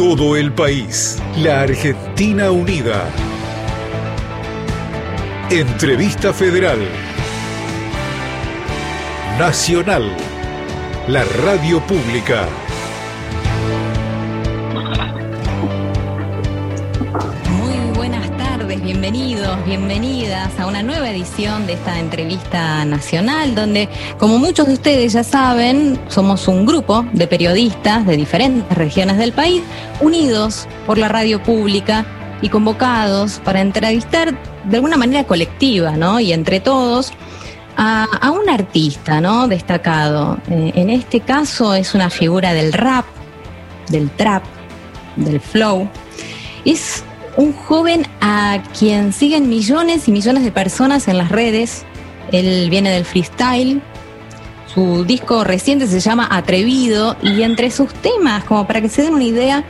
todo el país. La Argentina Unida. Entrevista Federal. Nacional. La radio pública. Bienvenidos, bienvenidas a una nueva edición de esta entrevista nacional, donde, como muchos de ustedes ya saben, somos un grupo de periodistas de diferentes regiones del país, unidos por la radio pública y convocados para entrevistar de alguna manera colectiva, ¿no? Y entre todos. A, un artista, ¿no? Destacado. Eh, en este caso es una figura del rap, del trap, del flow. Es un joven a quien siguen millones y millones de personas en las redes. Él viene del freestyle. Su disco reciente se llama Atrevido y entre sus temas, como para que se den una idea,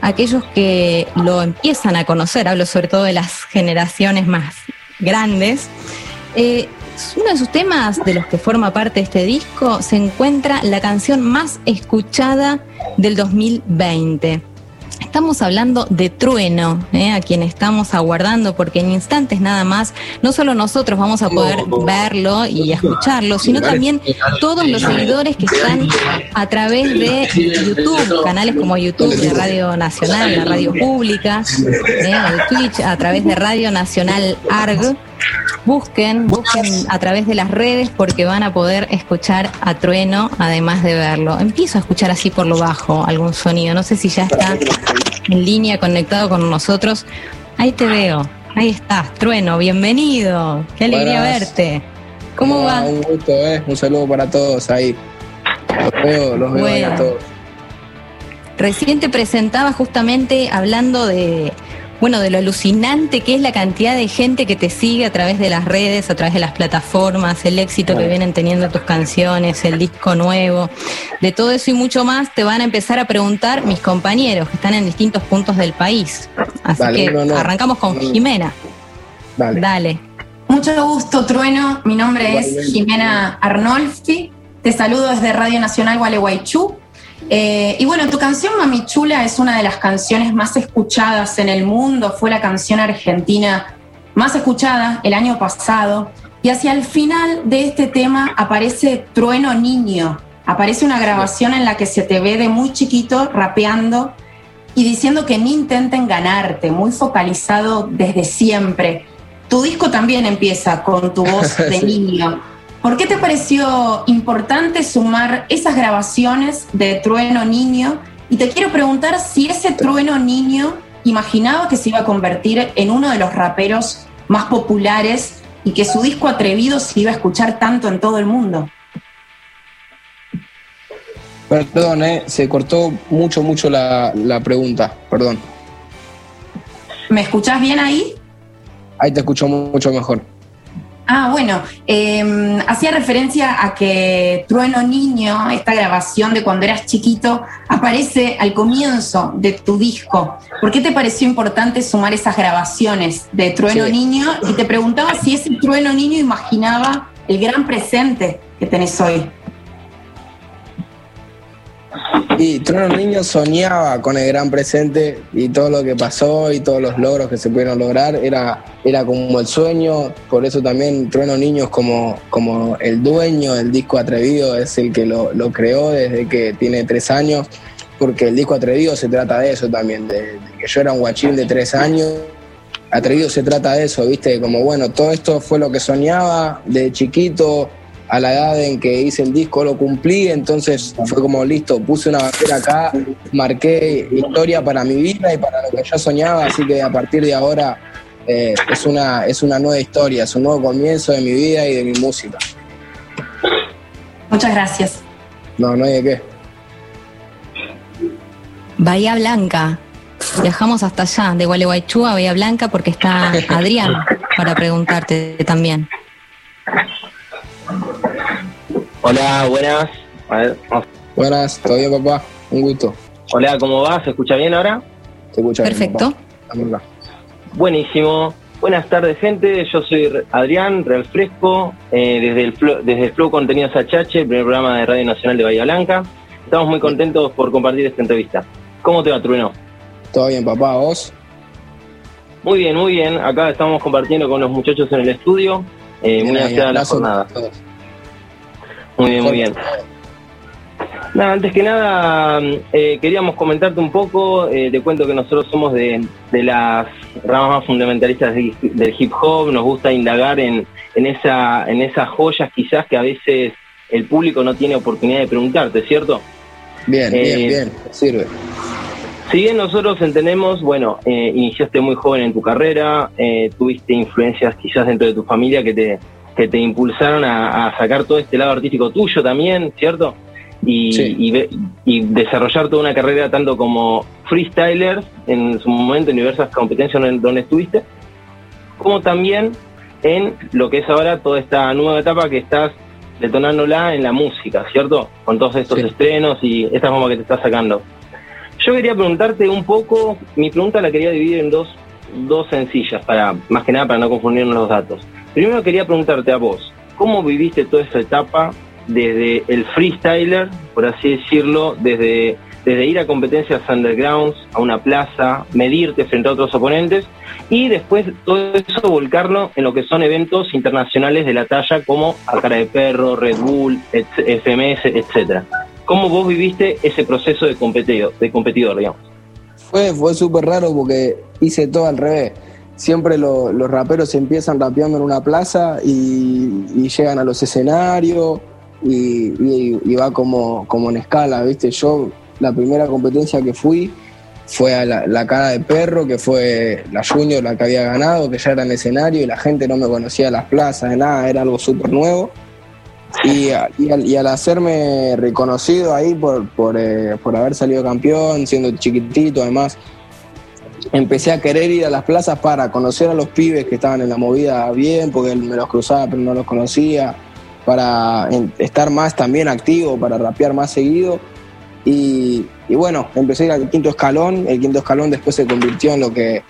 aquellos que lo empiezan a conocer, hablo sobre todo de las generaciones más grandes, eh, uno de sus temas de los que forma parte este disco se encuentra la canción más escuchada del 2020. Estamos hablando de Trueno, ¿eh? a quien estamos aguardando, porque en instantes nada más, no solo nosotros vamos a poder verlo y escucharlo, sino también todos los seguidores que están a través de YouTube, canales como YouTube de Radio Nacional, la radio pública, ¿eh? el Twitch, a través de Radio Nacional ARG. Busquen, busquen a través de las redes porque van a poder escuchar a Trueno además de verlo. Empiezo a escuchar así por lo bajo algún sonido. No sé si ya está en línea conectado con nosotros. Ahí te veo. Ahí estás, Trueno, bienvenido. Qué alegría Buenas. verte. ¿Cómo No, va? Un gusto, ¿eh? Un saludo para todos ahí. Los veo, los veo ahí a Bueno. todos. Recién te presentaba justamente hablando de, bueno, de lo alucinante que es la cantidad de gente que te sigue a través de las redes, a través de las plataformas, el éxito que vienen teniendo tus canciones, el disco nuevo, de todo eso y mucho más te van a empezar a preguntar mis compañeros que están en distintos puntos del país. Así Dale, que no, no. arrancamos con. Jimena. Dale. Dale. Mucho gusto, Trueno. Mi nombre es. Jimena Arnolfi. Te saludo desde Radio Nacional Gualeguaychú. Eh, y bueno, tu canción Mami Chula es una de las canciones más escuchadas en el mundo. Fue la canción argentina más escuchada el año pasado. Y hacia el final de este tema aparece Trueno Niño. Aparece una grabación en la que se te ve de muy chiquito rapeando y diciendo que ni intenten ganarte, muy focalizado desde siempre. Tu disco también empieza con tu voz de niño. ¿Por qué te pareció importante sumar esas grabaciones de Trueno Niño? Y te quiero preguntar si ese Trueno Niño imaginaba que se iba a convertir en uno de los raperos más populares y que su disco atrevido se iba a escuchar tanto en todo el mundo. Perdón, ¿eh? Se cortó mucho, mucho la, la pregunta. Perdón. ¿Me escuchás bien ahí? Ahí te escucho mucho mejor. Ah, bueno, eh, hacía referencia a que Trueno Niño, esta grabación de cuando eras chiquito, aparece al comienzo de tu disco. ¿Por qué te pareció importante sumar esas grabaciones de Trueno Sí. Niño? Y te preguntaba si ese Trueno Niño imaginaba el gran presente que tenés hoy. Y Trono Niño soñaba con el gran presente y todo lo que pasó y todos los logros que se pudieron lograr era, era como el sueño, por eso también Trueno Niño es como, como el dueño del disco Atrevido, es el que lo, creó desde que tiene tres años, porque el disco Atrevido se trata de eso también, de, de que yo era un guachín de tres años. Atrevido se trata de eso, viste, como bueno, todo esto fue lo que soñaba de chiquito, a la edad en que hice el disco lo cumplí, entonces fue como listo, puse una bandera acá, marqué historia para mi vida y para lo que yo soñaba, así que a partir de ahora eh, es, una, es una nueva historia, es un nuevo comienzo de mi vida y de mi música. Muchas gracias. No, no hay de qué. Bahía Blanca. Viajamos hasta allá, de Gualeguaychú a Bahía Blanca, porque está Adrián para preguntarte también. Hola, buenas. A ver, vamos. Buenas, ¿todo bien papá? Un gusto. Hola, ¿cómo va? ¿Se escucha bien ahora? Te escucho bien, Perfecto. Dame acá. Buenísimo. Buenas tardes, gente. Yo soy Adrián Real Fresco, eh, desde, el Flow, desde el Flow Contenidos HH, el primer programa de Radio Nacional de Bahía Blanca. Estamos muy contentos por compartir esta entrevista. ¿Cómo te va, Trueno? ¿Todo bien, papá? ¿Vos? Muy bien, muy bien. Acá estamos compartiendo con los muchachos en el estudio. Eh, muy ansiada la jornada. Muy bien, muy bien. Nada, antes que nada, eh, queríamos comentarte un poco. Eh, te cuento que nosotros somos de, las ramas más fundamentalistas del hip hop. Nos gusta indagar en, en, esa, en esas joyas, quizás que a veces el público no tiene oportunidad de preguntarte, ¿cierto? Bien, bien, eh, bien, sirve. Si bien nosotros entendemos, bueno, eh, iniciaste muy joven en tu carrera, eh, tuviste influencias quizás dentro de tu familia que te, que te impulsaron a, sacar todo este lado artístico tuyo también, ¿cierto? Y, y, desarrollar toda una carrera tanto como freestyler en su momento en diversas competencias donde estuviste, como también en lo que es ahora toda esta nueva etapa que estás detonándola en la música, ¿cierto? Con todos estos estrenos y esta forma que te estás sacando. Yo quería preguntarte un poco, mi pregunta la quería dividir en dos, dos sencillas, para más que nada para no confundirnos los datos. Primero quería preguntarte a vos, ¿cómo viviste toda esa etapa desde el freestyler, por así decirlo, desde, desde ir a competencias undergrounds, a una plaza, medirte frente a otros oponentes, y después todo eso volcarlo en lo que son eventos internacionales de la talla como A Cara de Perro, Red Bull, FMS, etcétera. ¿Cómo vos viviste ese proceso de competidor, de competidor digamos? Fue, fue súper raro porque hice todo al revés. Siempre los raperos empiezan rapeando en una plaza y, llegan a los escenarios y, va como, como en escala, ¿viste? Yo, la primera competencia que fui, fue a la, cara de perro, que fue la Junior la que había ganado, que ya era en escenario y la gente no me conocía las plazas, de nada, era algo súper nuevo. Y, al, hacerme reconocido ahí por, eh, por, haber salido campeón, siendo chiquitito además, empecé a querer ir a las plazas para conocer a los pibes que estaban en la movida bien, porque me los cruzaba pero no los conocía, para estar más también activo, para rapear más seguido y, bueno, empecé a ir al quinto escalón, el quinto escalón después se convirtió en lo que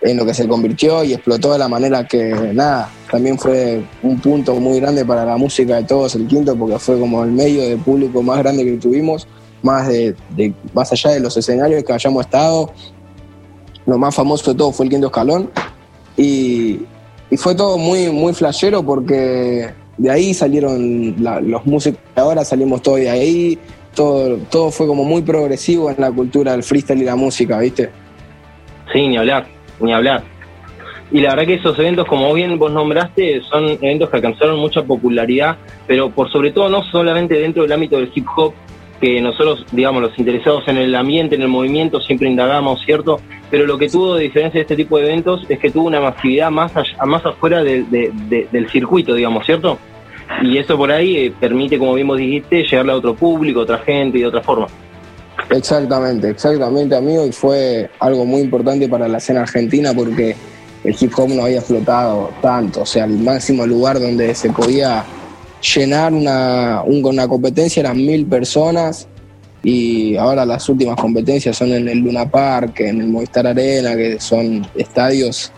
en lo que se convirtió y explotó de la manera que, nada, también fue un punto muy grande para la música de todos el quinto, porque fue como el medio de público más grande que tuvimos, más, de, más allá de los escenarios que hayamos estado. Lo más famoso de todo fue el quinto escalón. Y, fue todo muy, muy flashero porque de ahí salieron los músicos, ahora salimos todos de ahí, todo, fue como muy progresivo en la cultura del freestyle y la música, ¿viste? Sí, ni hablar, ni hablar. Y la verdad que esos eventos, como bien vos nombraste, son eventos que alcanzaron mucha popularidad, pero por sobre todo no solamente dentro del ámbito del hip hop, que nosotros, digamos, los interesados en el ambiente, en el movimiento, siempre indagamos, ¿cierto? Pero lo que tuvo de diferencia de este tipo de eventos es que tuvo una masividad más, más afuera del circuito, digamos, ¿cierto? y eso por ahí eh, permite, como bien vos dijiste, llegarle a otro público, otra gente y de otra forma. Exactamente, exactamente, amigo, y fue algo muy importante para la escena argentina porque el hip hop no había explotado tanto, o sea, el máximo lugar donde se podía llenar una, una competencia eran mil personas y ahora las últimas competencias son en el Luna Park, en el Movistar Arena, que son estadios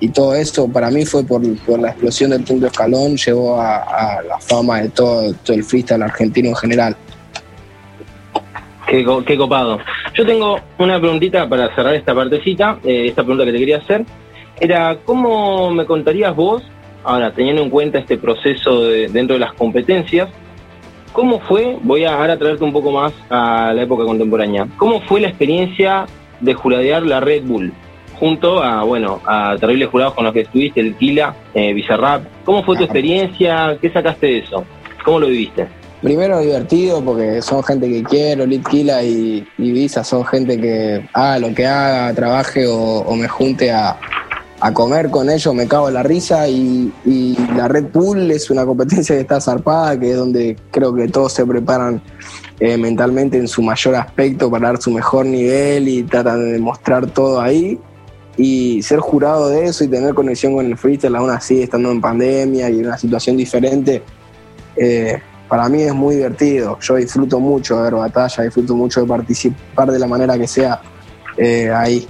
y todo eso para mí fue por, la explosión del quinto escalón, llegó a, la fama de todo, todo, el freestyle argentino en general. Qué, qué, copado. Yo tengo una preguntita para cerrar esta partecita, eh, esta pregunta que te quería hacer. Era, ¿cómo me contarías vos, ahora teniendo en cuenta este proceso dentro de las competencias, cómo fue, voy a ahora traerte un poco más a la época contemporánea, cómo fue la experiencia de juradear la Red Bull? junto a, bueno, a terribles jurados con los que estuviste, el Kila, eh, Bizarrap. ¿Cómo fue tu experiencia? ¿Qué sacaste de eso? ¿Cómo lo viviste? Primero divertido porque son gente que quiero, Lit Kila y, Visa son gente que haga lo que haga, trabaje o, me junte a, comer con ellos, me cago en la risa y, la Red Bull es una competencia que está zarpada, que es donde creo que todos se preparan eh, mentalmente en su mayor aspecto para dar su mejor nivel y tratan de demostrar todo ahí y ser jurado de eso y tener conexión con el freestyle aún así estando en pandemia y en una situación diferente, eh, para mí es muy divertido. Yo disfruto mucho de ver batalla, disfruto mucho de participar de la manera que sea eh, ahí.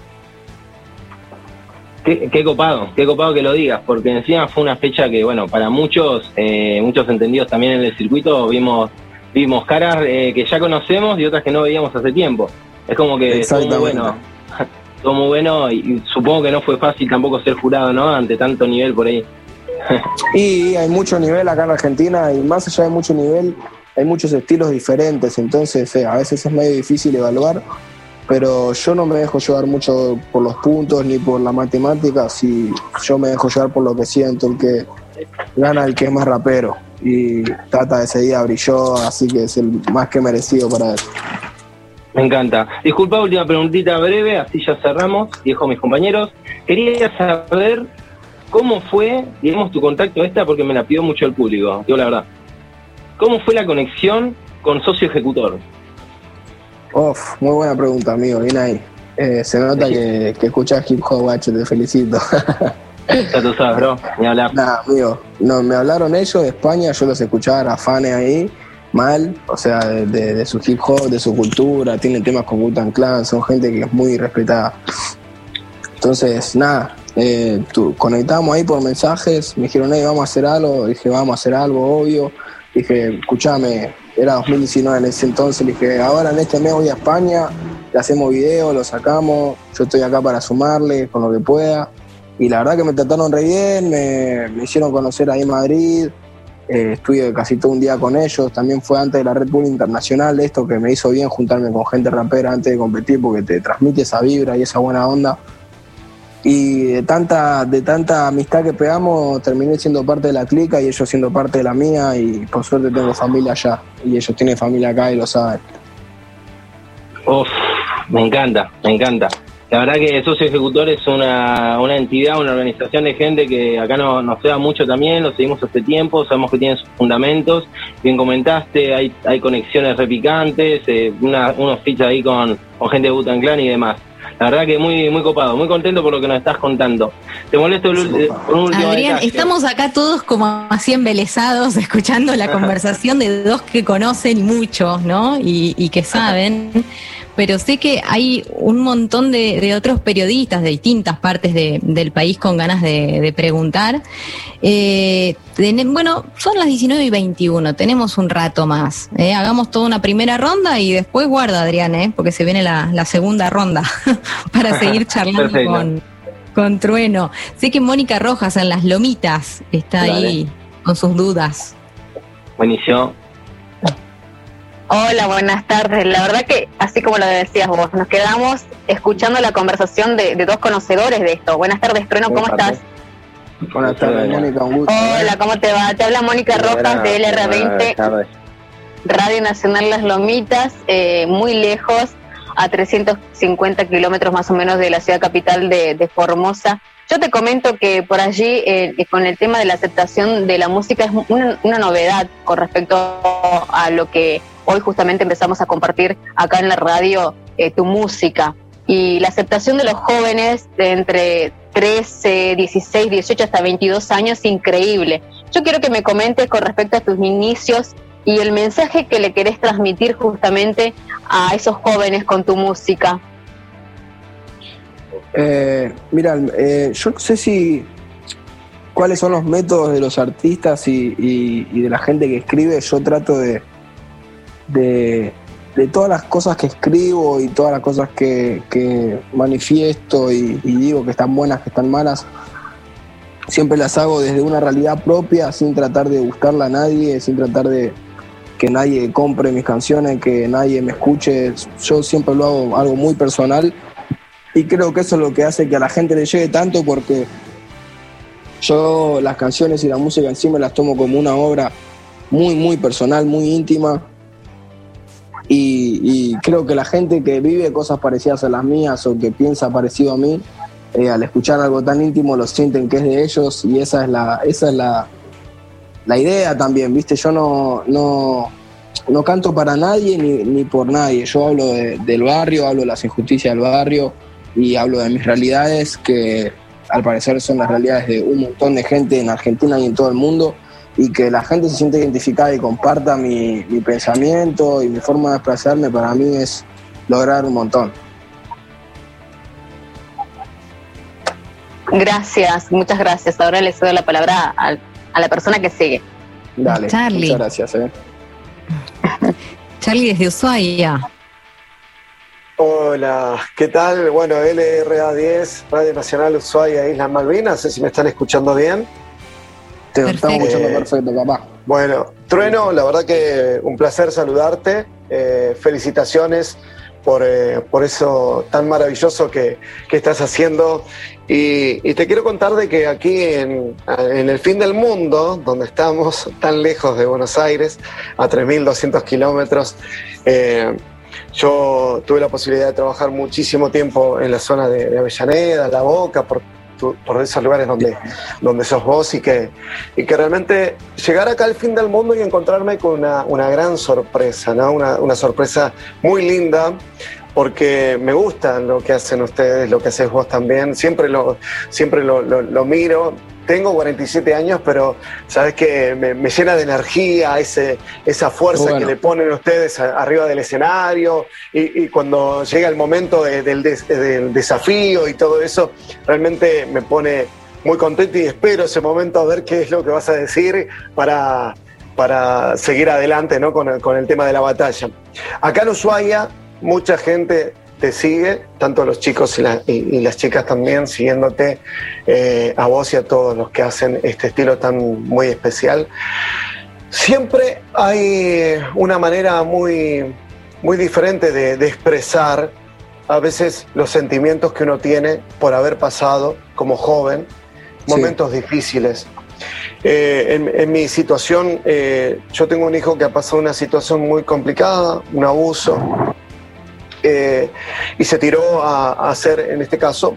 Qué, copado, qué copado que lo digas, porque encima fue una fecha que, bueno, para muchos, eh, muchos entendidos también en el circuito, vimos, vimos caras que ya conocemos y otras que no veíamos hace tiempo. Es como que, bueno, todo muy bueno y, supongo que no fue fácil tampoco ser jurado, ¿no? Ante tanto nivel por ahí. y hay mucho nivel acá en Argentina y más allá de mucho nivel hay muchos estilos diferentes, entonces eh, a veces es medio difícil evaluar, pero yo no me dejo llevar mucho por los puntos ni por la matemática, si yo me dejo llevar por lo que siento, el que gana el que es más rapero y Tata ese día brilló, así que es el más que merecido para él. Me encanta. Disculpa, última preguntita breve, así ya cerramos, dijo mis compañeros. Quería saber cómo fue, digamos, tu contacto esta, porque me la pidió mucho el público, digo la verdad. ¿Cómo fue la conexión con socio ejecutor? Uf, muy buena pregunta, amigo, bien ahí. Eh, se nota que, que escuchas hip hop, guacho, te felicito. Ya tú sabes, bro, ni hablar. Nada, amigo, no, me hablaron ellos de España, yo los escuchaba, era fanes ahí mal, o sea, de, su hip hop, de su cultura, tienen temas con Butan Clan, son gente que es muy respetada. Entonces, nada, eh, conectamos ahí por mensajes, me dijeron, hey, vamos a hacer algo, dije, vamos a hacer algo, obvio. Dije, escúchame, era 2019 en ese entonces, dije, ahora en este mes voy a España, le hacemos video, lo sacamos, yo estoy acá para sumarle con lo que pueda. Y la verdad que me trataron re bien, me, me hicieron conocer ahí en Madrid, eh, estuve casi todo un día con ellos, también fue antes de la Red Bull Internacional, esto que me hizo bien juntarme con gente rapera antes de competir porque te transmite esa vibra y esa buena onda. Y de tanta, de tanta amistad que pegamos, terminé siendo parte de la clica y ellos siendo parte de la mía y por suerte tengo familia allá y ellos tienen familia acá y lo saben. Uf, me encanta, me encanta. La verdad que Socio Ejecutor es una, una entidad, una organización de gente que acá no, nos da mucho también, lo seguimos hace tiempo, sabemos que tienen sus fundamentos. Bien comentaste, hay, hay conexiones repicantes, eh, unos fichas ahí con, con gente de Butan Clan y demás. La verdad que muy muy copado, muy contento por lo que nos estás contando. Te molesto por un último Adrián, estamos acá todos como así embelesados escuchando la conversación de dos que conocen mucho, ¿no? Y, y que saben pero sé que hay un montón de, otros periodistas de distintas partes del país con ganas de, preguntar. Eh, bueno, son las 19 y 21, tenemos un rato más. ¿eh? Hagamos toda una primera ronda y después guarda, Adrián, ¿eh? porque se viene la, segunda ronda para seguir charlando con, con Trueno. Sé que Mónica Rojas en Las Lomitas está ahí con sus dudas. Buenísimo. Hola, buenas tardes. La verdad que, así como lo decías vos, nos quedamos escuchando la conversación de, dos conocedores de esto. Buenas tardes, Trueno, ¿cómo estás? Buenas tardes, Mónica, un gusto. Hola, ¿cómo te va? Te habla Mónica Rojas de LR20, Radio Nacional Las Lomitas, eh, muy lejos, a 350 kilómetros más o menos de la ciudad capital de, Formosa. Yo te comento que por allí, eh, con el tema de la aceptación de la música, es una, una novedad con respecto a lo que hoy justamente empezamos a compartir acá en la radio eh, tu música. Y la aceptación de los jóvenes de entre 13, 16, 18 hasta 22 años increíble. Yo quiero que me comentes con respecto a tus inicios y el mensaje que le querés transmitir justamente a esos jóvenes con tu música. Eh, mira, eh, yo no sé si cuáles son los métodos de los artistas y de la gente que escribe. Yo trato de, de, todas las cosas que escribo y todas las cosas que, manifiesto y, digo que están buenas, que están malas, siempre las hago desde una realidad propia, sin tratar de buscarla a nadie, sin tratar de que nadie compre mis canciones, que nadie me escuche. Yo siempre lo hago algo muy personal y creo que eso es lo que hace que a la gente le llegue tanto porque yo las canciones y la música en sí me las tomo como una obra muy, muy personal, muy íntima y, creo que la gente que vive cosas parecidas a las mías o que piensa parecido a mí, eh, al escuchar algo tan íntimo lo sienten que es de ellos y esa es la, esa es la, la idea también, ¿viste? Yo no, no, no canto para nadie ni, ni por nadie, yo hablo del barrio, hablo de las injusticias del barrio y hablo de mis realidades que al parecer son las realidades de un montón de gente en Argentina y en todo el mundo y que la gente se siente identificada y comparta mi, pensamiento y mi forma de expresarme, para mí es lograr un montón. Gracias, muchas gracias. Ahora le cedo la palabra a, la persona que sigue. Dale, Charlie. muchas gracias. Eh. Charlie desde Ushuaia. Hola, ¿qué tal? Bueno, LRA10, Radio Nacional Ushuaia, Islas Malvinas, no sé si me están escuchando bien. Te estamos escuchando perfecto, papá. Bueno, Trueno, la verdad que un placer saludarte. Eh, felicitaciones por, eh, por, eso tan maravilloso que, estás haciendo. Y, te quiero contar de que aquí en, en, el fin del mundo, donde estamos tan lejos de Buenos Aires, a 3.200 kilómetros, eh, yo tuve la posibilidad de trabajar muchísimo tiempo en la zona de, Avellaneda, La Boca, por, por, esos lugares donde, donde sos vos y que, y que realmente llegar acá al fin del mundo y encontrarme con una, una gran sorpresa, ¿no? una, una sorpresa muy linda porque me gusta lo que hacen ustedes, lo que haces vos también. Siempre lo, siempre lo, lo miro tengo 47 años, pero sabes que me, llena de energía, ese, esa fuerza que le ponen ustedes arriba del escenario y, cuando llega el momento del, desafío y todo eso, realmente me pone muy contento y espero ese momento a ver qué es lo que vas a decir para, para seguir adelante ¿no? con, con el tema de la batalla. Acá en Ushuaia, mucha gente te sigue, tanto los chicos y, las chicas también, siguiéndote eh, a vos y a todos los que hacen este estilo tan muy especial. Siempre hay una manera muy, muy diferente de, expresar a veces los sentimientos que uno tiene por haber pasado como joven momentos difíciles. Eh, en, mi situación, eh, yo tengo un hijo que ha pasado una situación muy complicada, un abuso, eh, y se tiró a, hacer, en este caso,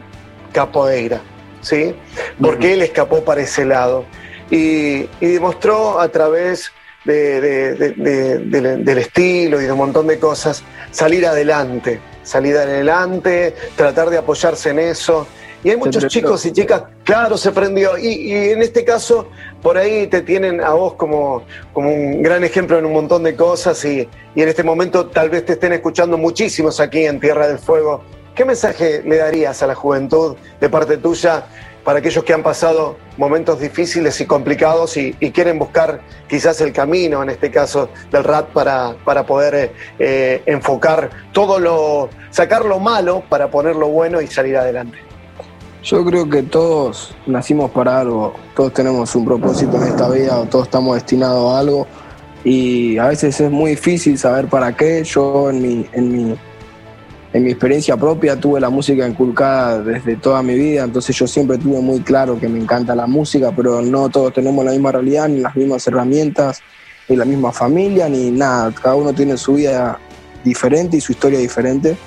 capoeira, ¿sí? Porque él escapó para ese lado y, demostró a través del estilo y de un montón de cosas salir adelante, salir adelante, tratar de apoyarse en eso. Y hay muchos chicos y chicas, claro, se prendió. Y, en este caso, por ahí te tienen a vos como, como un gran ejemplo en un montón de cosas y, y en este momento tal vez te estén escuchando muchísimos aquí en Tierra del Fuego. ¿Qué mensaje le darías a la juventud de parte tuya para aquellos que han pasado momentos difíciles y complicados y, quieren buscar quizás el camino, en este caso del rap, para, para poder eh, enfocar todo lo, sacar lo malo para poner lo bueno y salir adelante? Yo creo que todos nacimos para algo, todos tenemos un propósito en esta vida o todos estamos destinados a algo y a veces es muy difícil saber para qué. Yo en mi, en mi, en mi experiencia propia tuve la música inculcada desde toda mi vida, entonces yo siempre tuve muy claro que me encanta la música, pero no todos tenemos la misma realidad, ni las mismas herramientas, ni la misma familia, ni nada. Cada uno tiene su vida diferente y su historia diferente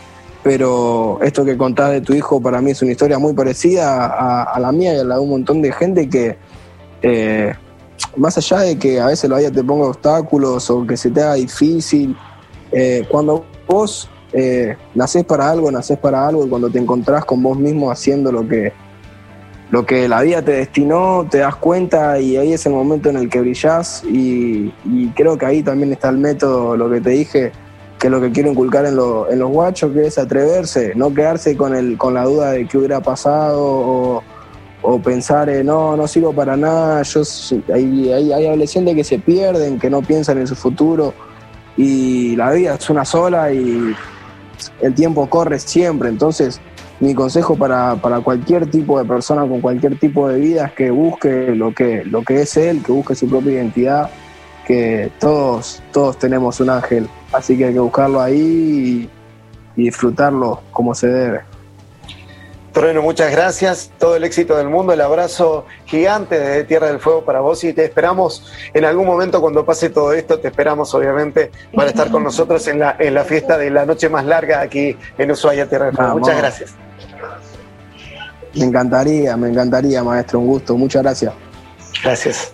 pero esto que contás de tu hijo para mí es una historia muy parecida a, la mía y a la de un montón de gente que, eh, más allá de que a veces la vida te ponga obstáculos o que se te haga difícil, eh, cuando vos eh, nacés para algo, nacés para algo y cuando te encontrás con vos mismo haciendo lo que, lo que la vida te destinó, te das cuenta y ahí es el momento en el que brillás y, y creo que ahí también está el método, lo que te dije, que lo que quiero inculcar en, en los guachos, que es atreverse, no quedarse con, el, con la duda de qué hubiera pasado o, pensar, no, no sirvo para nada. Yo, hay, hay, hay adolescentes que se pierden, que no piensan en su futuro y la vida es una sola y el tiempo corre siempre. Entonces, mi consejo para, para, cualquier tipo de persona con cualquier tipo de vida es que busque lo que, lo que es él, que busque su propia identidad, que todos, todos tenemos un ángel Así que hay que buscarlo ahí y, disfrutarlo como se debe. Trueno, muchas gracias, todo el éxito del mundo, el abrazo gigante de Tierra del Fuego para vos y te esperamos en algún momento cuando pase todo esto, te esperamos obviamente para estar con nosotros en la, en la fiesta de la noche más larga aquí en Ushuaia, Tierra del Fuego. Muchas gracias. Me encantaría, me encantaría, maestro, un gusto, muchas gracias. Gracias.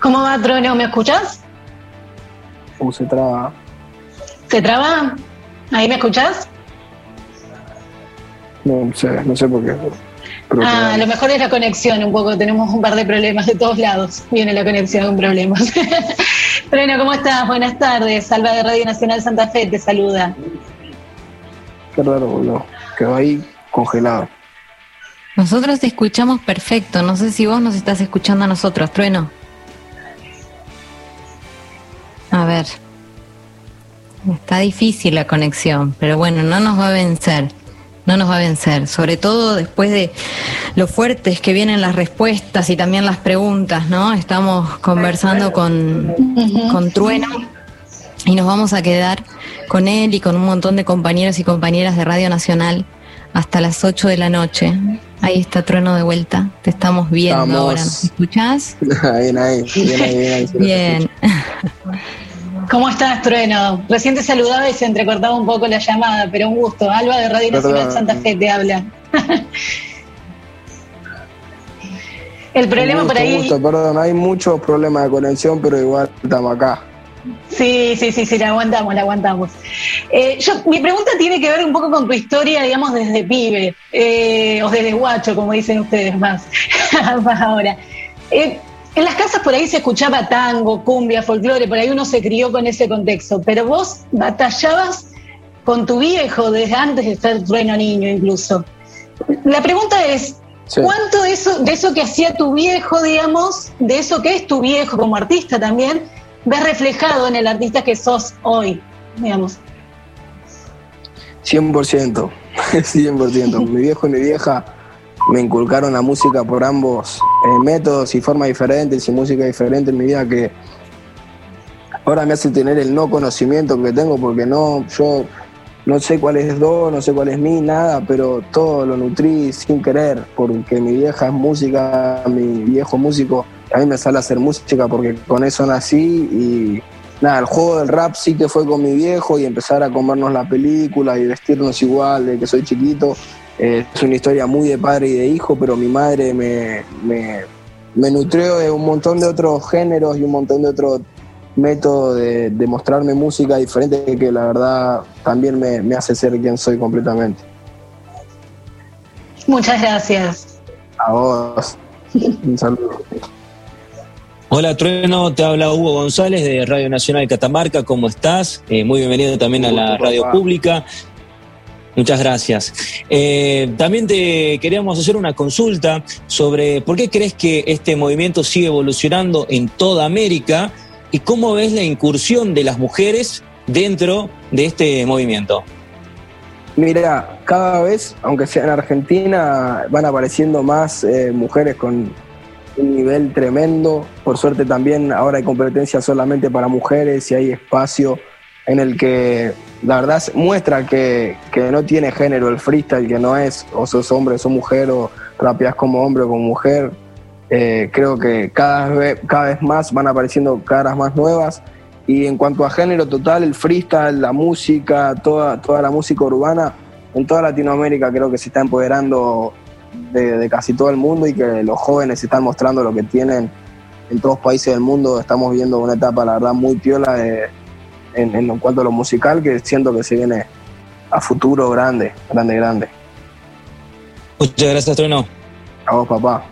¿Cómo va, Trueno? ¿Me escuchas? ¿Cómo se traba? ¿Se traba? ¿Ahí me escuchás? No sé, no sé por qué. ah, lo mejor es la conexión un poco, tenemos un par de problemas de todos lados. Viene la conexión con problemas. bueno, ¿cómo estás? Buenas tardes. Salva de Radio Nacional Santa Fe te saluda. Qué raro, boludo. Quedó ahí congelado. Nosotros te escuchamos perfecto. No sé si vos nos estás escuchando a nosotros, Trueno. A ver. Está difícil la conexión, pero bueno, no nos va a vencer. No nos va a vencer, sobre todo después de lo fuertes que vienen las respuestas y también las preguntas, ¿no? Estamos conversando con, con Trueno y nos vamos a quedar con él y con un montón de compañeros y compañeras de Radio Nacional hasta las 8 de la noche. Ahí está Trueno de vuelta, te estamos viendo ahora. ¿Me escuchás? bien ahí, bien ahí, bien. Ahí, bien. ¿Cómo estás, Trueno? Recién te saludaba y se entrecortaba un poco la llamada, pero un gusto. Alba de Radio Nacional Santa Fe te habla. El problema por ahí. Gusto, perdón, hay muchos problemas de conexión, pero igual estamos acá. Sí, sí, sí, sí, la aguantamos, la aguantamos. Eh, yo, mi pregunta tiene que ver un poco con tu historia, digamos, desde pibe, eh, o desde guacho, como dicen ustedes más, más ahora. Eh, en las casas por ahí se escuchaba tango, cumbia, folclore, por ahí uno se crió con ese contexto, pero vos batallabas con tu viejo desde antes de ser trueno niño incluso. La pregunta es, ¿cuánto de eso, de eso que hacía tu viejo, digamos, de eso que es tu viejo como artista también, ves reflejado en el artista que sos hoy, digamos? 100%, 100%. mi viejo y mi vieja me inculcaron la música por ambos eh, métodos y formas diferentes y música diferente en mi vida que ahora me hace tener el no conocimiento que tengo porque no, yo no sé cuál es do, no sé cuál es mi, nada, pero todo lo nutrí sin querer, porque mi vieja es música, mi viejo músico, a mí me sale a hacer música porque con eso nací y nada, el juego del rap sí que fue con mi viejo y empezar a comernos la película y vestirnos igual de que soy chiquito eh, es una historia muy de padre y de hijo, pero mi madre me, me, nutrió de un montón de otros géneros y un montón de otros métodos de, mostrarme música diferente que la verdad también me, hace ser quien soy completamente. Muchas gracias. A vos. Un saludo. Hola Trueno, te habla Hugo González de Radio Nacional Catamarca, ¿cómo estás? Eh, muy bienvenido también a la radio pública. Muchas gracias. Eh, también te queríamos hacer una consulta sobre por qué crees que este movimiento sigue evolucionando en toda América y cómo ves la incursión de las mujeres dentro de este movimiento. Mira, cada vez, aunque sea en Argentina, van apareciendo más eh, mujeres con un nivel tremendo. Por suerte también ahora hay competencia solamente para mujeres y hay espacio en el que la verdad muestra que, no tiene género el freestyle, que no es o sos hombre o sos mujer o rapeas como hombre o como mujer. Eh, creo que cada vez, cada vez más van apareciendo caras más nuevas. Y en cuanto a género total, el freestyle, la música, toda, toda la música urbana, en toda Latinoamérica creo que se está empoderando de, de casi todo el mundo y que los jóvenes están mostrando lo que tienen en todos los países del mundo. Estamos viendo una etapa, la verdad, muy piola de, en, cuanto a lo musical, que siento que se viene a futuro grande, grande, grande. Muchas gracias, Trueno. A vos, papá.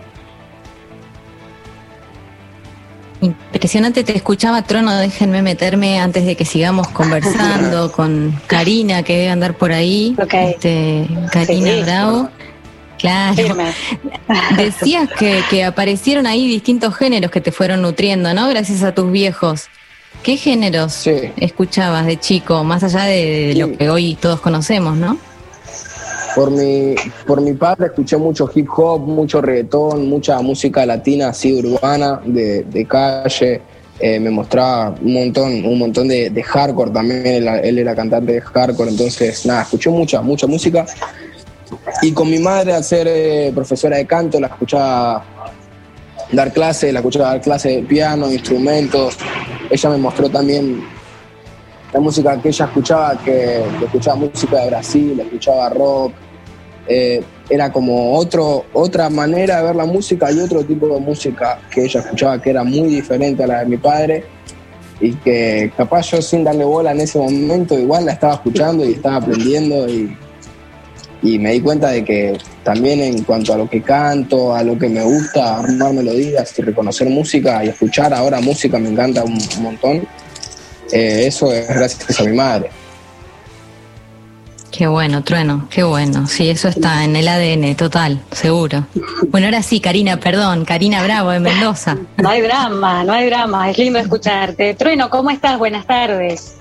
Impresionante, te escuchaba Trono, déjenme meterme antes de que sigamos conversando con Karina, que debe andar por ahí. Este, Karina Bravo. Claro. Decías que, que aparecieron ahí distintos géneros que te fueron nutriendo, ¿no? Gracias a tus viejos. ¿Qué géneros escuchabas de chico, más allá de lo que hoy todos conocemos, no? Por mi, por mi padre escuché mucho hip hop, mucho reggaetón, mucha música latina así urbana, de, calle. Eh, me mostraba un montón, un montón de, hardcore también, él, era cantante de hardcore, entonces nada, escuché mucha, mucha música. Y con mi madre, al ser eh, profesora de canto, la escuchaba dar clases, la escuchaba dar clases de piano, instrumentos, ella me mostró también la música que ella escuchaba, que, escuchaba música de Brasil, escuchaba rock. Eh, era como otro, otra manera de ver la música y otro tipo de música que ella escuchaba que era muy diferente a la de mi padre y que capaz yo sin darle bola en ese momento igual la estaba escuchando y estaba aprendiendo y, y me di cuenta de que también en cuanto a lo que canto, a lo que me gusta, armar melodías y reconocer música y escuchar ahora música me encanta un, montón, eh, eso es gracias a mi madre. Qué bueno, Trueno, qué bueno. Sí, eso está en el ADN, total, seguro. Bueno, ahora sí, Karina, perdón, Karina Bravo de Mendoza. No hay drama, no hay drama, es lindo escucharte. Trueno, ¿cómo estás? Buenas tardes.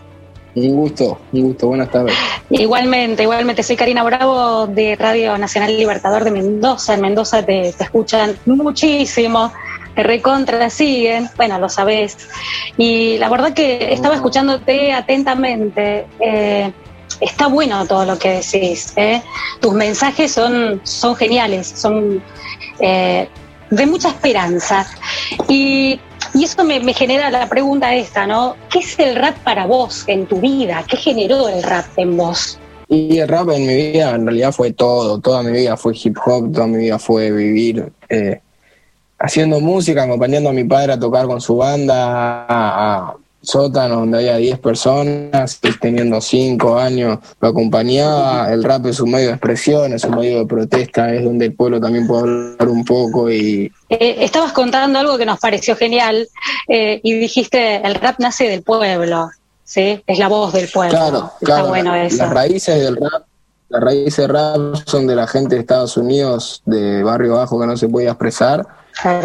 Un gusto, un gusto, buenas tardes. Igualmente, igualmente, soy Karina Bravo de Radio Nacional Libertador de Mendoza. En Mendoza te, escuchan muchísimo, te recontra siguen, bueno, lo sabés. Y la verdad que estaba escuchándote atentamente. Eh, está bueno todo lo que decís. ¿eh? Tus mensajes son, son geniales, son eh, de mucha esperanza. Y, eso me, genera la pregunta esta, ¿no? ¿Qué es el rap para vos en tu vida? ¿Qué generó el rap en vos? Y el rap en mi vida en realidad fue todo, toda mi vida fue hip hop, toda mi vida fue vivir eh, haciendo música, acompañando a mi padre a tocar con su banda, sótano donde había 10 personas, teniendo 5 años, lo acompañaba, el rap es un medio de expresión, es un medio de protesta, es donde el pueblo también puede hablar un poco y... Eh, estabas contando algo que nos pareció genial eh, y dijiste, el rap nace del pueblo, ¿sí? Es la voz del pueblo. Claro, claro, bueno eso. las raíces del rap las raíces del rap son de la gente de Estados Unidos, de barrio bajo que no se podía expresar,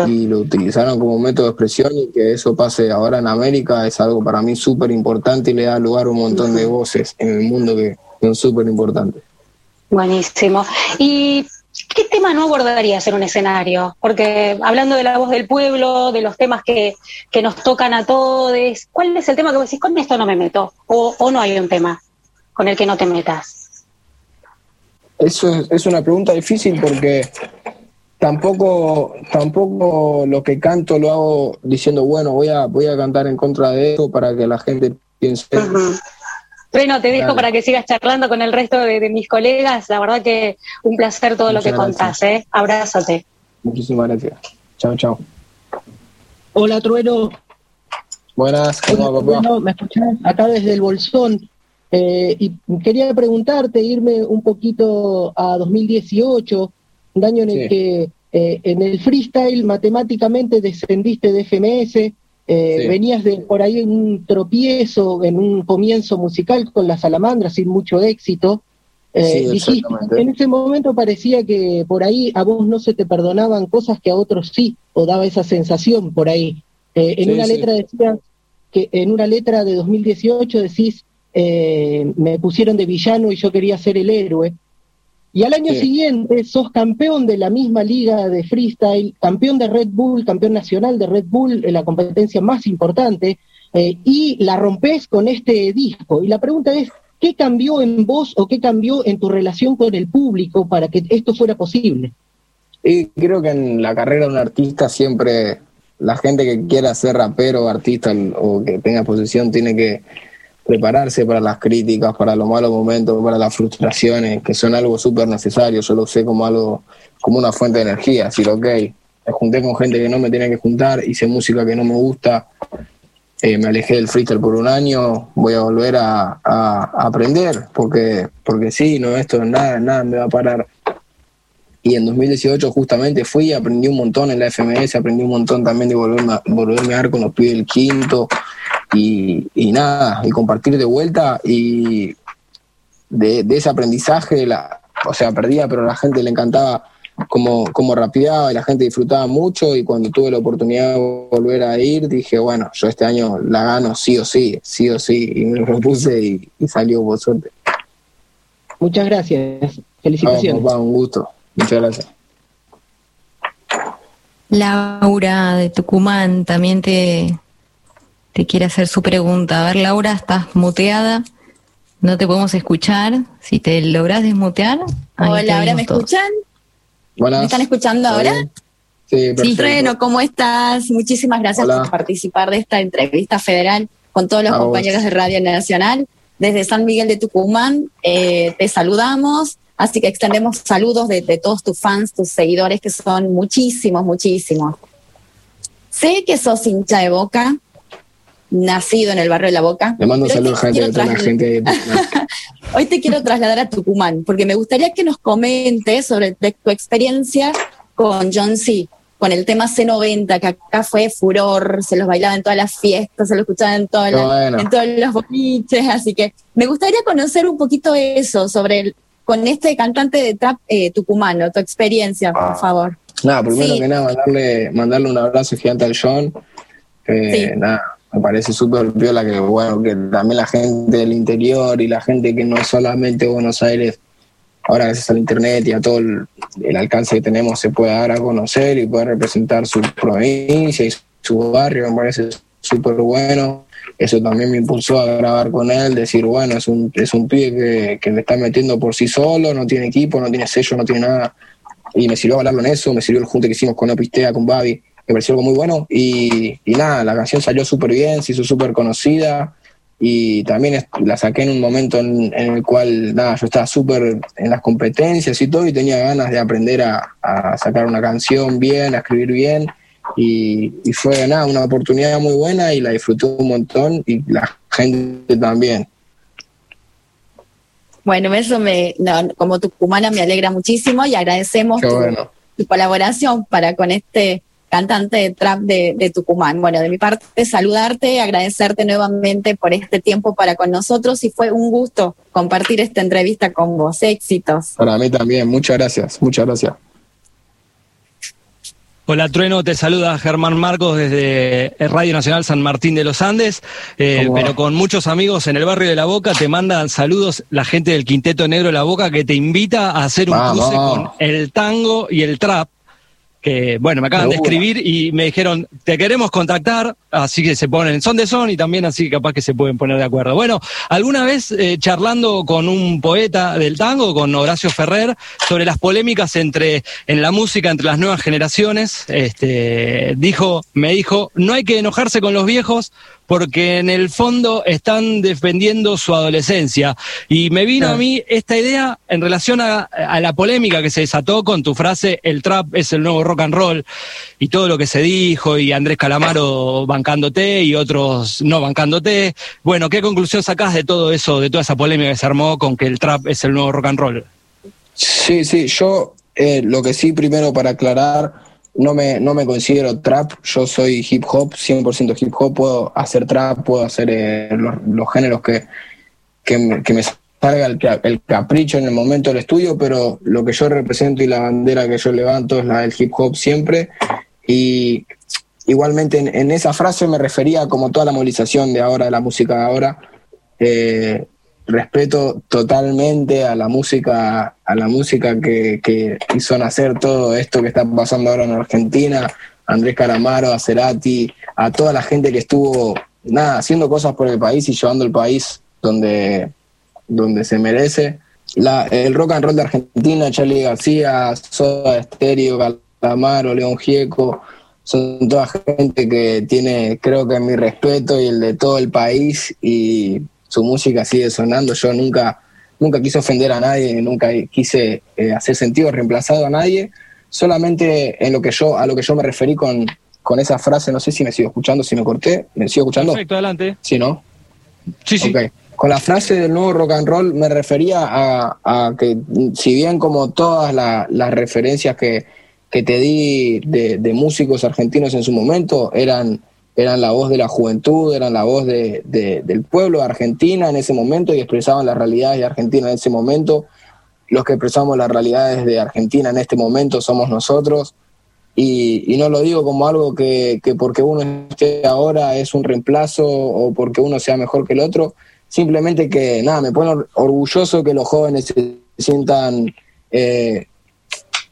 y lo utilizaron como método de expresión y que eso pase ahora en América es algo para mí súper importante y le da lugar a un montón de voces en el mundo que son súper importantes. Buenísimo. ¿Y qué tema no abordarías en un escenario? Porque hablando de la voz del pueblo, de los temas que, que nos tocan a todos, ¿cuál es el tema que vos decís, con esto no me meto? ¿O, o no hay un tema con el que no te metas? Eso es una pregunta difícil porque tampoco tampoco lo que canto lo hago diciendo bueno voy a voy a cantar en contra de esto para que la gente piense bueno te dejo para que sigas charlando con el resto de, mis colegas. La verdad que un placer todo lo que contás ¿eh? abrázate. Muchísimas gracias. Chao chao. Hola Trueno. Buenas ¿cómo Bueno, me escuchás acá desde el Bolsón. Eh, y quería preguntarte irme un poquito a 2018 un año en el que eh, en el freestyle matemáticamente descendiste de FMS, eh, venías de por ahí en un tropiezo, en un comienzo musical con la salamandra sin mucho éxito. Eh, en ese momento parecía que por ahí a vos no se te perdonaban cosas que a otros sí, o daba esa sensación por ahí. en una letra decías que en una letra de 2018 decís me pusieron de villano y yo quería ser el héroe. Y al año siguiente sos campeón de la misma liga de freestyle, campeón de Red Bull, campeón nacional de Red Bull, en la competencia más importante, eh, y la rompes con este disco. Y la pregunta es, ¿qué cambió en vos o qué cambió en tu relación con el público para que esto fuera posible? Y creo que en la carrera de un artista siempre la gente que quiera ser rapero, artista o que tenga posición tiene que prepararse para las críticas, para los malos momentos, para las frustraciones, que son algo súper necesario. Yo lo sé como algo, como una fuente de energía. Decir, ok, me junté con gente que no me tenía que juntar, hice música que no me gusta, eh, me alejé del freestyle por un año, voy a volver a, aprender, porque, porque sí, no, esto nada, nada me va a parar. Y en 2018 justamente fui, aprendí un montón en la FMS, aprendí un montón también de volverme a, volverme a dar con los pies del quinto, y, nada, y compartir de vuelta y de, ese aprendizaje, la, o sea, perdía, pero a la gente le encantaba como, como rapeaba y la gente disfrutaba mucho y cuando tuve la oportunidad de volver a ir dije, bueno, yo este año la gano sí o sí, sí o sí, y me lo propuse y, salió por suerte. Muchas gracias, felicitaciones. un gusto, muchas gracias. Laura de Tucumán también te, te quiere hacer su pregunta. A ver, Laura, estás muteada. No te podemos escuchar. Si te logras desmutear. Hola, ¿ahora me escuchan? ¿Me están escuchando ahora? Sí, perfecto. ¿cómo estás? Muchísimas gracias por participar de esta entrevista federal con todos los compañeros de Radio Nacional. Desde San Miguel de Tucumán eh, te saludamos, así que extendemos saludos de, de todos tus fans, tus seguidores, que son muchísimos, muchísimos. Sé que sos hincha de boca, nacido en el barrio de La Boca. Le mando saludos a la gente. Hoy te quiero trasladar a Tucumán, porque me gustaría que nos comentes sobre tu experiencia con John C., con el tema C90, que acá fue furor, se los bailaba en todas las fiestas, se lo escuchaba en, todas en todos los boliches, así que me gustaría conocer un poquito eso sobre con este cantante de trap eh, tucumano, tu experiencia, por ah. favor. Nada, primero que nada, mandarle, mandarle un abrazo gigante al John. Eh, nada, me parece súper piola que, bueno, que también la gente del interior y la gente que no es solamente Buenos Aires, ahora gracias al internet y a todo el, alcance que tenemos se puede dar a conocer y puede representar su provincia y su barrio, me parece súper bueno. Eso también me impulsó a grabar con él, decir, bueno, es un, es un pibe que, que le está metiendo por sí solo, no tiene equipo, no tiene sello, no tiene nada. Y me sirvió hablarlo en eso, me sirvió el junte que hicimos con Opistea, con Babi, me pareció algo muy bueno. Y, y nada, la canción salió súper bien, se hizo súper conocida. Y también la saqué en un momento en, el cual, nada, yo estaba súper en las competencias y todo, y tenía ganas de aprender a, a sacar una canción bien, a escribir bien y, fue nada, una oportunidad muy buena y la disfruté un montón y la gente también. Bueno, eso me, como tucumana me alegra muchísimo y agradecemos tu, colaboración para con este cantante de trap de, de, Tucumán. Bueno, de mi parte, saludarte, agradecerte nuevamente por este tiempo para con nosotros y fue un gusto compartir esta entrevista con vos. Éxitos. Para mí también, muchas gracias, muchas gracias. Hola Trueno, te saluda Germán Marcos desde Radio Nacional San Martín de los Andes, eh, pero con muchos amigos en el barrio de La Boca, te mandan saludos la gente del Quinteto Negro de La Boca que te invita a hacer un cruce con el tango y el trap que, bueno, me acaban de escribir y me dijeron, te queremos contactar, así que se ponen son de son y también así capaz que se pueden poner de acuerdo. Bueno, alguna vez eh, charlando con un poeta del tango, con Horacio Ferrer, sobre las polémicas entre, en la música entre las nuevas generaciones, este, dijo, me dijo, no hay que enojarse con los viejos porque en el fondo están defendiendo su adolescencia. Y me vino a mí esta idea en relación a, la polémica que se desató con tu frase, el trap es el nuevo rock and roll, y todo lo que se dijo, y Andrés Calamaro bancándote y otros no bancándote. Bueno, ¿qué conclusión sacás de todo eso, de toda esa polémica que se armó con que el trap es el nuevo rock and roll? Sí, sí, yo eh, lo que sí primero para aclarar no me, no me considero trap, yo soy hip hop, 100% hip hop, puedo hacer trap, puedo hacer eh, los, géneros que, que, me, salga el, capricho en el momento del estudio, pero lo que yo represento y la bandera que yo levanto es la del hip hop siempre. Y igualmente en, esa frase me refería como toda la movilización de ahora, de la música de ahora. Eh, respeto totalmente a la música, a la música que, hizo nacer todo esto que está pasando ahora en Argentina, Andrés Calamaro, a Cerati, a toda la gente que estuvo nada, haciendo cosas por el país y llevando el país donde, donde se merece. El rock and roll de Argentina, Charlie García, Soda Stereo, Calamaro, León Gieco, son toda gente que tiene, creo que mi respeto y el de todo el país y su música sigue sonando. Yo nunca, nunca quise ofender a nadie, nunca quise eh, hacer sentido reemplazado a nadie. Solamente en lo que yo, a lo que yo me referí con, con esa frase, no sé si me sigo escuchando, si me corté, ¿me sigo escuchando? Perfecto, adelante. Sí, ¿no? Sí, sí. Con la frase del nuevo rock and roll me refería a, que, si bien como todas las referencias que, que te di de, de, músicos argentinos en su momento eran eran la voz de la juventud, eran la voz de, del pueblo de Argentina en ese momento y expresaban las realidades de Argentina en ese momento. Los que expresamos las realidades de Argentina en este momento somos nosotros. Y, no lo digo como algo que, porque uno esté ahora es un reemplazo o porque uno sea mejor que el otro, simplemente que nada, me pone orgulloso que los jóvenes se sientan eh,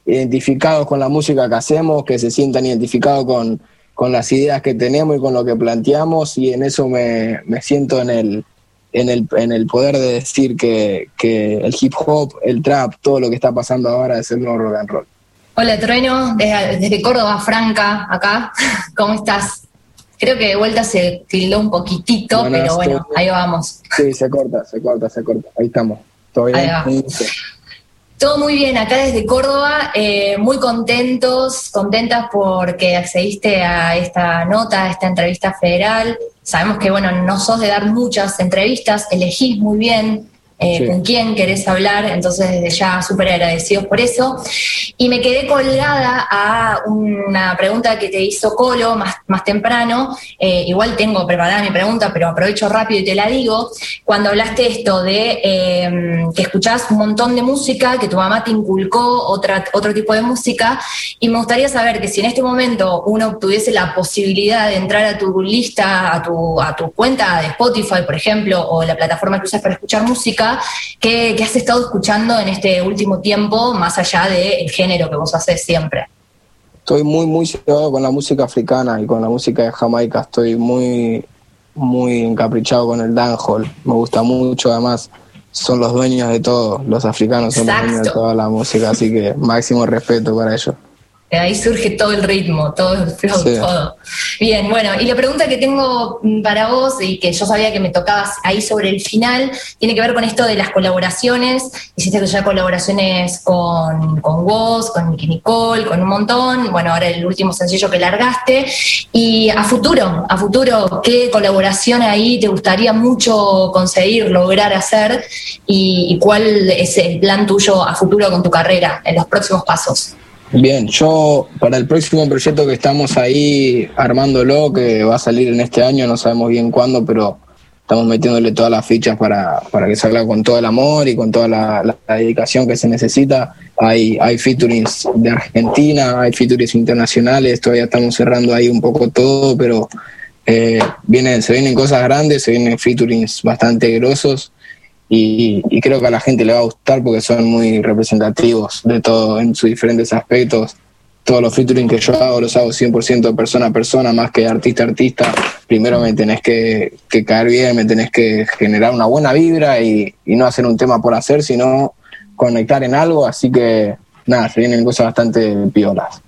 identificados con la música que hacemos, que se sientan identificados con, con las ideas que tenemos y con lo que planteamos y en eso me, siento en el, en el, en el poder de decir que, el hip hop, el trap, todo lo que está pasando ahora es el nuevo rock and roll. Hola Trueno, desde, Córdoba Franca, acá, ¿cómo estás? Creo que de vuelta se tildó un poquitito, pero bueno, ahí vamos. Sí, se corta, se corta, se corta. Ahí estamos. Todavía. Todo muy bien, acá desde Córdoba, eh, muy contentos, contentas porque accediste a esta nota, a esta entrevista federal. Sabemos que, bueno, no sos de dar muchas entrevistas, elegís muy bien eh, con quién querés hablar, entonces desde ya súper agradecidos por eso. Y me quedé colgada a una pregunta que te hizo Colo más, más temprano, eh, igual tengo preparada mi pregunta, pero aprovecho rápido y te la digo, cuando hablaste esto de em, que escuchabas un montón de música, que tu mamá te inculcó otra, otro tipo de música, y me gustaría saber que si en este momento uno tuviese la posibilidad de entrar a tu lista, a tu, a tu cuenta de Spotify, por ejemplo, o la plataforma que usas para escuchar música, ¿qué, has estado escuchando en este último tiempo, más allá del género que vos haces siempre? Estoy muy, muy cebado con la música africana y con la música de Jamaica. Estoy muy, muy encaprichado con el dancehall. Me gusta mucho, además son los dueños de todo. Los africanos son los dueños de toda la música, así que máximo respeto para ellos. Ahí surge todo el ritmo, todo el flow, todo. Bien, bueno, y la pregunta que tengo para vos y que yo sabía que me tocabas ahí sobre el final, tiene que ver con esto de las colaboraciones. Hiciste ya colaboraciones con, con vos, con Nicky Nicole, con un montón. Bueno, ahora el último sencillo que largaste. Y a futuro, a futuro, ¿qué colaboración ahí te gustaría mucho conseguir, lograr hacer? y, y cuál es el plan tuyo a futuro con tu carrera en los próximos pasos? Bien, yo para el próximo proyecto que estamos ahí armándolo, que va a salir en este año, no sabemos bien cuándo, pero estamos metiéndole todas las fichas para, para que salga con todo el amor y con toda la, dedicación que se necesita. Hay, hay featurings de Argentina, hay featurings internacionales, todavía estamos cerrando ahí un poco todo, pero eh, vienen, se vienen cosas grandes, se vienen featurings bastante grosos y, creo que a la gente le va a gustar porque son muy representativos de todo en sus diferentes aspectos. Todos los featuring que yo hago los hago 100% persona a persona, más que artista a artista. Primero me tenés que, caer bien, me tenés que generar una buena vibra y, no hacer un tema por hacer, sino conectar en algo. Así que nada, se vienen cosas bastante piolas.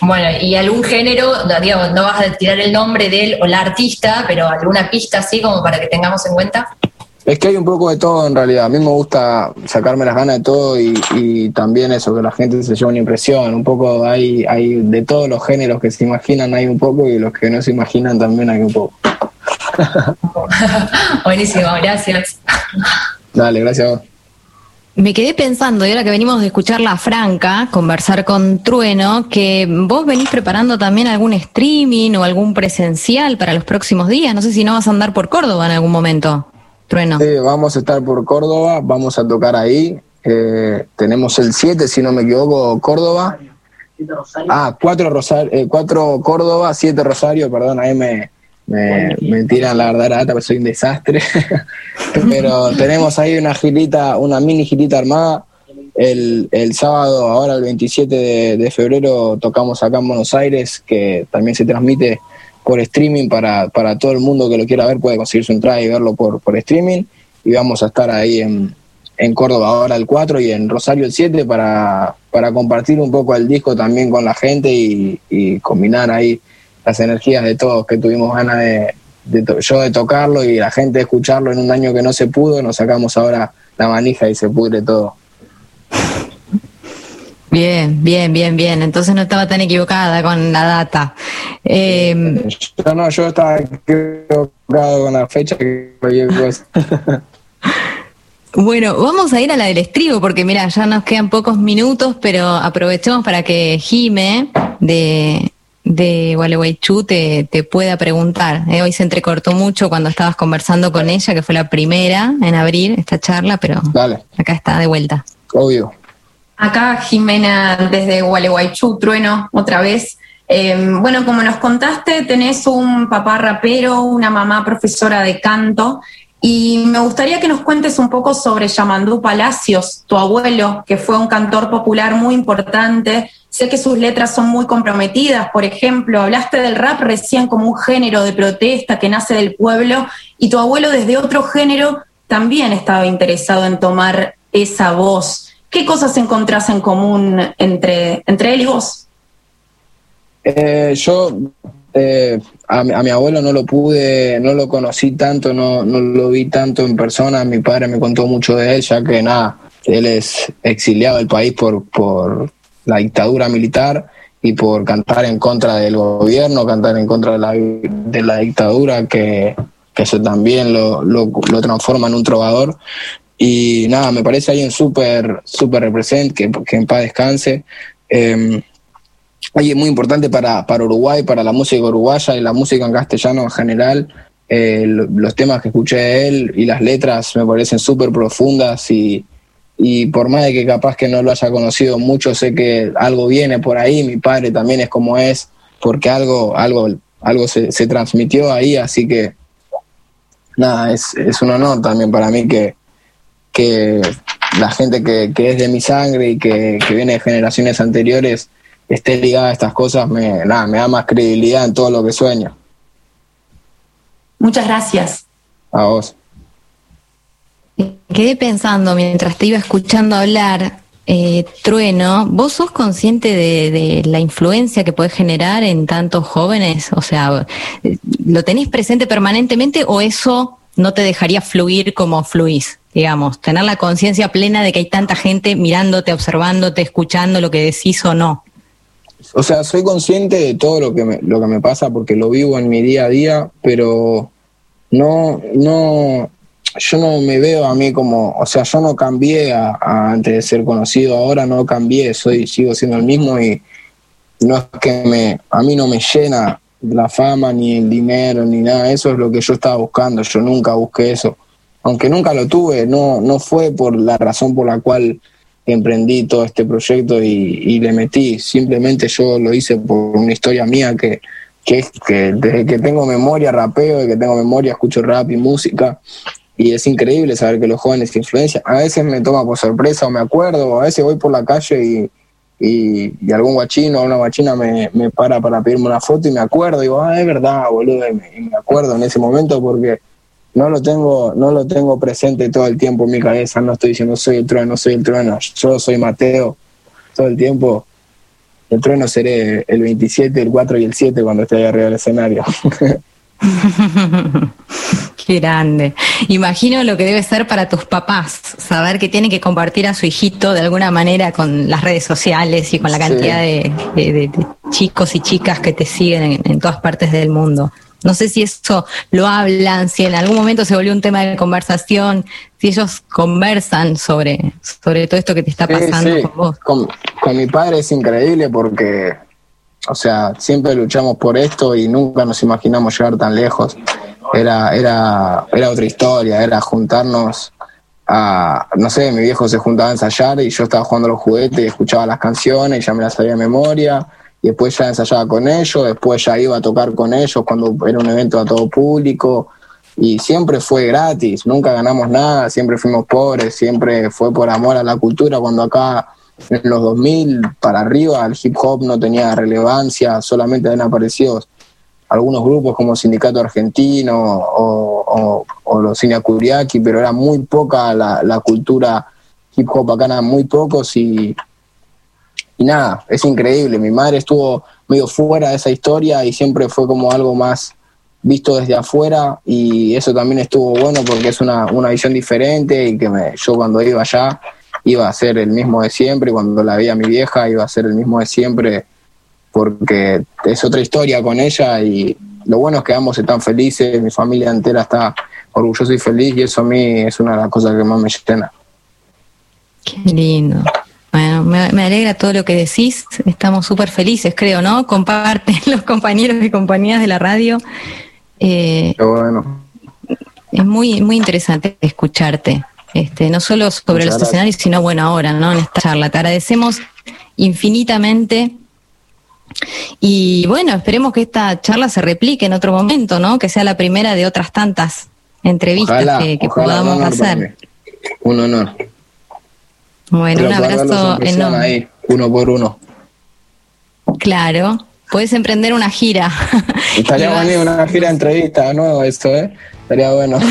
Bueno, y algún género, digamos, no vas a tirar el nombre de él o la artista, pero alguna pista así como para que tengamos en cuenta. Es que hay un poco de todo en realidad. A mí me gusta sacarme las ganas de todo y, también eso, que la gente se lleve una impresión. Un poco hay, hay de todos los géneros que se imaginan hay un poco y los que no se imaginan también hay un poco. Buenísimo, gracias. Dale, gracias a vos. Me quedé pensando, y ahora que venimos de escuchar La Franca, conversar con Trueno, que vos venís preparando también algún streaming o algún presencial para los próximos días. No sé si no vas a andar por Córdoba en algún momento. Sí, vamos a estar por Córdoba, vamos a tocar ahí. Eh, tenemos el 7, si no me equivoco, Córdoba. Ah, 4 Rosario, eh, cuatro Córdoba, 7 Rosario, perdón, ahí me, me, tiran la verdad, pero soy un desastre. pero tenemos ahí una girita, una mini girita armada. El, el sábado, ahora el 27 de, de febrero, tocamos acá en Buenos Aires, que también se transmite por streaming para, para todo el mundo que lo quiera ver, puede conseguir su entrada y verlo por, por streaming. Y vamos a estar ahí en, en Córdoba ahora el 4 y en Rosario el 7 para, para compartir un poco el disco también con la gente y, combinar ahí las energías de todos que tuvimos ganas de, yo de tocarlo y la gente de escucharlo en un año que no se pudo, nos sacamos ahora la manija y se pudre todo. Bien, bien, bien, bien. Entonces no estaba tan equivocada con la data. Eh, no, yo estaba equivocado con la fecha que Bueno, vamos a ir a la del estribo, porque mira, ya nos quedan pocos minutos, pero aprovechemos para que Jime de, de Gualeguaychú te, te pueda preguntar. Eh, hoy se entrecortó mucho cuando estabas conversando con ella, que fue la primera en abrir esta charla, pero acá está de vuelta. Obvio. Acá Jimena desde Gualeguaychú, Trueno, otra vez. Em, bueno, como nos contaste, tenés un papá rapero, una mamá profesora de canto, y me gustaría que nos cuentes un poco sobre Yamandú Palacios, tu abuelo, que fue un cantor popular muy importante. Sé que sus letras son muy comprometidas, por ejemplo, hablaste del rap recién como un género de protesta que nace del pueblo, y tu abuelo desde otro género también estaba interesado en tomar esa voz. ¿Qué cosas encontrás en común entre, entre él y vos? Eh, yo eh, a, mi, abuelo no lo pude, no lo conocí tanto, no, no lo vi tanto en persona. Mi padre me contó mucho de él, ya que nada, él es exiliado del país por, por la dictadura militar y por cantar en contra del gobierno, cantar en contra de la, de la dictadura, que, que eso también lo, lo, lo transforma en un trovador Y nada, me parece alguien súper, súper represent, que, que en paz descanse. Eh, alguien muy importante para, para Uruguay, para la música uruguaya y la música en castellano en general. Eh, los temas que escuché de él y las letras me parecen súper profundas y, y por más de que capaz que no lo haya conocido mucho, sé que algo viene por ahí, mi padre también es como es, porque algo, algo, algo se, se transmitió ahí, así que nada, es, es un honor también para mí que, que la gente que, que es de mi sangre y que, que, viene de generaciones anteriores esté ligada a estas cosas, me, nada, me da más credibilidad en todo lo que sueño. Muchas gracias. A vos. Quedé pensando mientras te iba escuchando hablar, eh, Trueno, ¿vos sos consciente de, de, la influencia que puede generar en tantos jóvenes? O sea, ¿lo tenés presente permanentemente o eso no te dejaría fluir como fluís? Digamos, tener la conciencia plena de que hay tanta gente mirándote, observándote, escuchando lo que decís o no. O sea, soy consciente de todo lo que me, lo que me pasa porque lo vivo en mi día a día, pero no, no, yo no me veo a mí como, o sea, yo no cambié a, antes de ser conocido, ahora no cambié, soy, sigo siendo el mismo y no es que me, a mí no me llena la fama ni el dinero ni nada, eso es lo que yo estaba buscando, yo nunca busqué eso, aunque nunca lo tuve, no, no fue por la razón por la cual emprendí todo este proyecto y, y le metí, simplemente yo lo hice por una historia mía que, que es que desde que tengo memoria rapeo, desde que tengo memoria escucho rap y música y es increíble saber que los jóvenes influencian. A veces me toma por sorpresa o me acuerdo, a veces voy por la calle y, y, y algún guachino o una guachina me, me, para para pedirme una foto y me acuerdo, y digo, ah, es verdad, boludo, y me, y me, acuerdo en ese momento porque no lo tengo no lo tengo presente todo el tiempo en mi cabeza, no estoy diciendo soy el trueno, soy el trueno, yo soy Mateo todo el tiempo. El trueno seré el 27, el 4 y el 7 cuando esté ahí arriba del escenario. Qué grande. Imagino lo que debe ser para tus papás, saber que tienen que compartir a su hijito de alguna manera con las redes sociales y con la cantidad sí. de, de, de, chicos y chicas que te siguen en, en, todas partes del mundo. No sé si eso lo hablan, si en algún momento se volvió un tema de conversación, si ellos conversan sobre, sobre todo esto que te está pasando sí, sí. con vos. Con, con mi padre es increíble porque o sea, siempre luchamos por esto y nunca nos imaginamos llegar tan lejos. Era, era, era otra historia, era juntarnos a, no sé, mi viejo se juntaba a ensayar y yo estaba jugando los juguetes y escuchaba las canciones y ya me las sabía de memoria y después ya ensayaba con ellos, después ya iba a tocar con ellos cuando era un evento a todo público y siempre fue gratis, nunca ganamos nada, siempre fuimos pobres, siempre fue por amor a la cultura cuando acá en los 2000 para arriba el hip hop no tenía relevancia, solamente habían aparecido algunos grupos como Sindicato Argentino o, o, o los Curiaki, pero era muy poca la, la, cultura hip hop acá, eran muy pocos y, y nada, es increíble. Mi madre estuvo medio fuera de esa historia y siempre fue como algo más visto desde afuera y eso también estuvo bueno porque es una, una visión diferente y que me, yo cuando iba allá iba a ser el mismo de siempre, cuando la veía mi vieja iba a ser el mismo de siempre, porque es otra historia con ella y lo bueno es que ambos están felices, mi familia entera está orgullosa y feliz y eso a mí es una de las cosas que más me llena. Qué lindo. Bueno, me, me alegra todo lo que decís, estamos súper felices, creo, ¿no? Comparten los compañeros y compañías de la radio. Eh, Qué bueno. Es muy, muy interesante escucharte este, no solo sobre Muchas los escenarios, sino bueno, ahora, ¿no? En esta charla. Te agradecemos infinitamente. Y bueno, esperemos que esta charla se replique en otro momento, ¿no? Que sea la primera de otras tantas entrevistas ojalá, que, que ojalá, podamos un hacer. Un honor. Bueno, un abrazo enorme. Ahí, uno por uno. Claro, puedes emprender una gira. Estaría bueno una gira de entrevista, nuevo esto, ¿eh? Estaría bueno.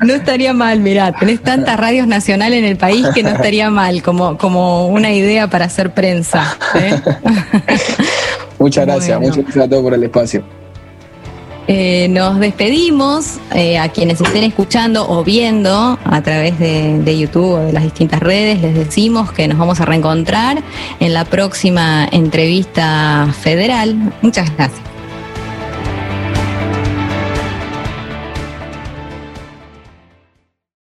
no estaría mal, mirá, tenés tantas radios nacionales en el país que no estaría mal como, como una idea para hacer prensa. ¿eh? muchas gracias, bueno. muchas gracias a todos por el espacio. Eh, nos despedimos eh, a quienes estén escuchando o viendo a través de, de, YouTube o de las distintas redes. Les decimos que nos vamos a reencontrar en la próxima entrevista federal. Muchas gracias.